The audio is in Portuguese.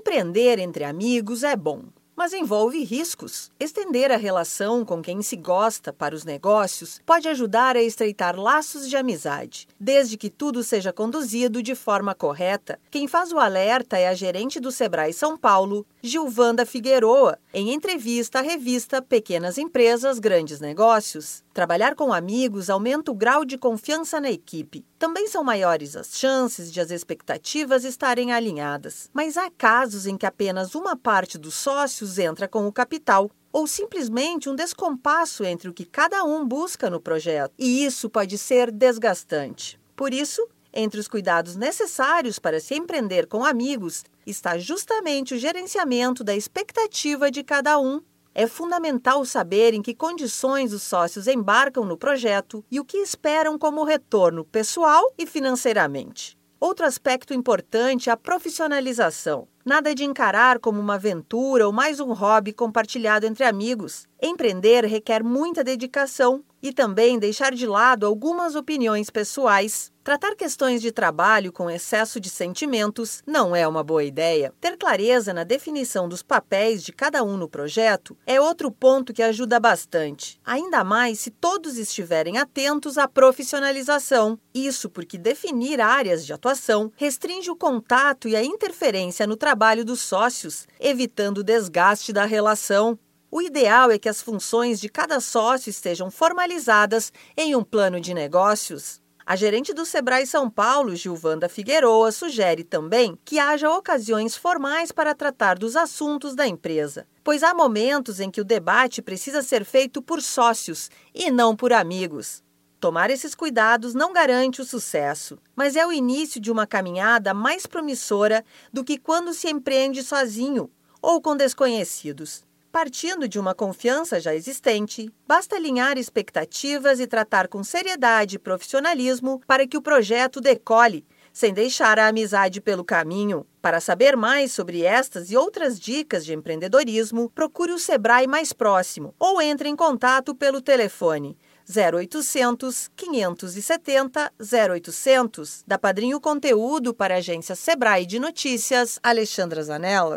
Empreender entre amigos é bom, mas envolve riscos. Estender a relação com quem se gosta para os negócios pode ajudar a estreitar laços de amizade, desde que tudo seja conduzido de forma correta. Quem faz o alerta é a gerente do Sebrae São Paulo, Gilvanda Figueroa, em entrevista à revista Pequenas Empresas, Grandes Negócios. Trabalhar com amigos aumenta o grau de confiança na equipe. Também são maiores as chances de as expectativas estarem alinhadas. Mas há casos em que apenas uma parte dos sócios entra com o capital, ou simplesmente um descompasso entre o que cada um busca no projeto, e isso pode ser desgastante. Por isso, entre os cuidados necessários para se empreender com amigos está justamente o gerenciamento da expectativa de cada um. É fundamental saber em que condições os sócios embarcam no projeto e o que esperam como retorno pessoal e financeiramente. Outro aspecto importante é a profissionalização. Nada de encarar como uma aventura ou mais um hobby compartilhado entre amigos. Empreender requer muita dedicação e também deixar de lado algumas opiniões pessoais. Tratar questões de trabalho com excesso de sentimentos não é uma boa ideia. Ter clareza na definição dos papéis de cada um no projeto é outro ponto que ajuda bastante. Ainda mais se todos estiverem atentos à profissionalização. Isso porque definir áreas de atuação restringe o contato e a interferência no trabalho dos sócios, evitando o desgaste da relação. O ideal é que as funções de cada sócio estejam formalizadas em um plano de negócios. A gerente do Sebrae São Paulo, Gilvanda Figueroa, sugere também que haja ocasiões formais para tratar dos assuntos da empresa, pois há momentos em que o debate precisa ser feito por sócios e não por amigos. Tomar esses cuidados não garante o sucesso, mas é o início de uma caminhada mais promissora do que quando se empreende sozinho ou com desconhecidos. Partindo de uma confiança já existente, basta alinhar expectativas e tratar com seriedade e profissionalismo para que o projeto decole, sem deixar a amizade pelo caminho. Para saber mais sobre estas e outras dicas de empreendedorismo, procure o Sebrae mais próximo ou entre em contato pelo telefone 0800 570 0800. Da Padrinho Conteúdo para a agência Sebrae de Notícias, Alexandra Zanella.